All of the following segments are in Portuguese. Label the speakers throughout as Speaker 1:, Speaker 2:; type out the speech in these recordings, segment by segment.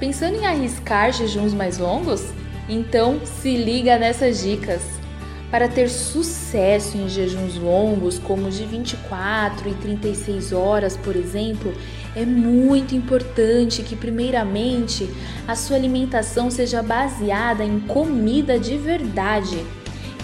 Speaker 1: Pensando em arriscar jejuns mais longos? Então se liga nessas dicas. Para ter sucesso em jejuns longos, como de 24 e 36 horas, por exemplo, é muito importante que, primeiramente, a sua alimentação seja baseada em comida de verdade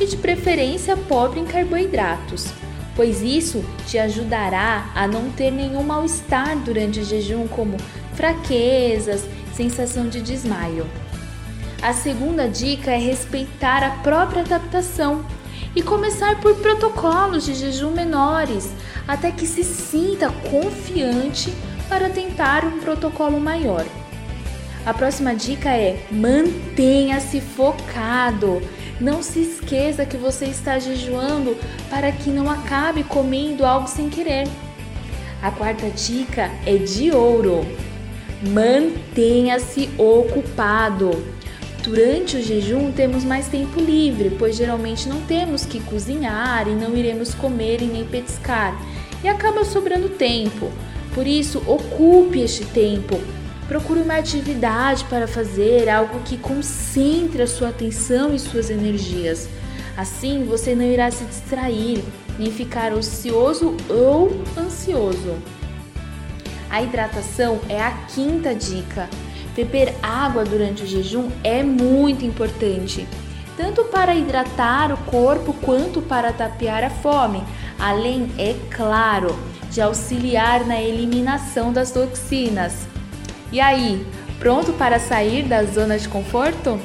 Speaker 1: e, de preferência, pobre em carboidratos, pois isso te ajudará a não ter nenhum mal-estar durante o jejum, como fraquezas, sensação de desmaio. A segunda dica é respeitar a própria adaptação e começar por protocolos de jejum menores, até que se sinta confiante para tentar um protocolo maior. A próxima dica é mantenha-se focado. Não se esqueça que você está jejuando para que não acabe comendo algo sem querer. A quarta dica é de ouro. Mantenha-se ocupado. Durante o jejum temos mais tempo livre, pois geralmente não temos que cozinhar e não iremos comer e nem petiscar, e acaba sobrando tempo. Por isso, ocupe este tempo. Procure uma atividade para fazer, algo que concentre a sua atenção e suas energias. Assim, você não irá se distrair, nem ficar ocioso ou ansioso. A hidratação é a quinta dica. Beber água durante o jejum é muito importante, tanto para hidratar o corpo quanto para tapear a fome, além, é claro, de auxiliar na eliminação das toxinas. E aí, pronto para sair da zona de conforto?